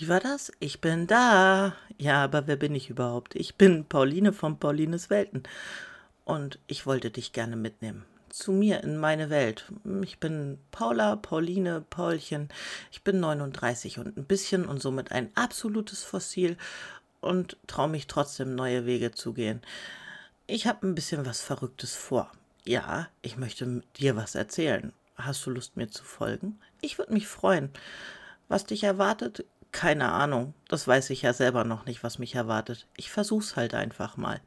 Wie war das? Ich bin da. Ja, aber wer bin ich überhaupt? Ich bin Pauline von Paulines Welten. Und ich wollte dich gerne mitnehmen. Zu mir in meine Welt. Ich bin Paula, Pauline, Paulchen. Ich bin 39 und ein bisschen und somit ein absolutes Fossil und traue mich trotzdem neue Wege zu gehen. Ich habe ein bisschen was Verrücktes vor. Ja, ich möchte dir was erzählen. Hast du Lust, mir zu folgen? Ich würde mich freuen. Was dich erwartet, keine Ahnung. Das weiß ich ja selber noch nicht, was mich erwartet. Ich versuch's halt einfach mal.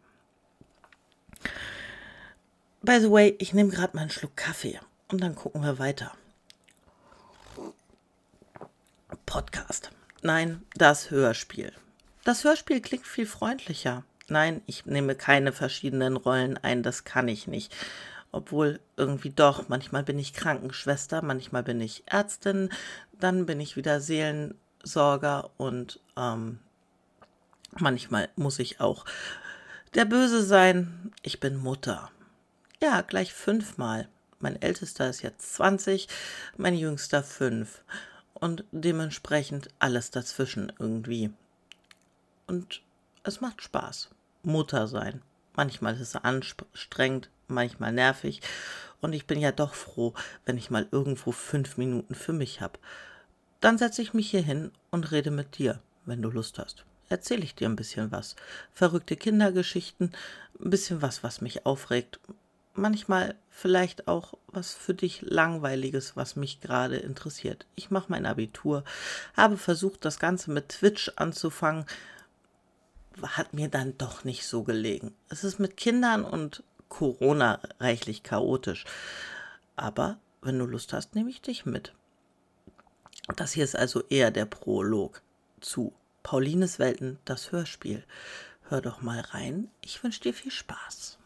By the way, ich nehme gerade mal einen Schluck Kaffee und dann gucken wir weiter. Podcast. Nein, das Hörspiel. Das Hörspiel klingt viel freundlicher. Nein, ich nehme keine verschiedenen Rollen ein, das kann ich nicht. Obwohl irgendwie doch, manchmal bin ich Krankenschwester, manchmal bin ich Ärztin, dann bin ich wieder Seelen, Sorger und ähm, manchmal muss ich auch der Böse sein. Ich bin Mutter. Ja, gleich fünfmal. Mein ältester ist jetzt 20, mein jüngster fünf. Und dementsprechend alles dazwischen irgendwie. Und es macht Spaß. Mutter sein. Manchmal ist es anstrengend, manchmal nervig. Und ich bin ja doch froh, wenn ich mal irgendwo fünf Minuten für mich habe. Dann setze ich mich hier hin und rede mit dir, wenn du Lust hast. Erzähle ich dir ein bisschen was. Verrückte Kindergeschichten, ein bisschen was, was mich aufregt. Manchmal vielleicht auch was für dich Langweiliges, was mich gerade interessiert. Ich mache mein Abitur, habe versucht, das Ganze mit Twitch anzufangen, hat mir dann doch nicht so gelegen. Es ist mit Kindern und Corona reichlich chaotisch. Aber wenn du Lust hast, nehme ich dich mit. Das hier ist also eher der Prolog zu Paulines Welten, das Hörspiel. Hör doch mal rein. Ich wünsche dir viel Spaß.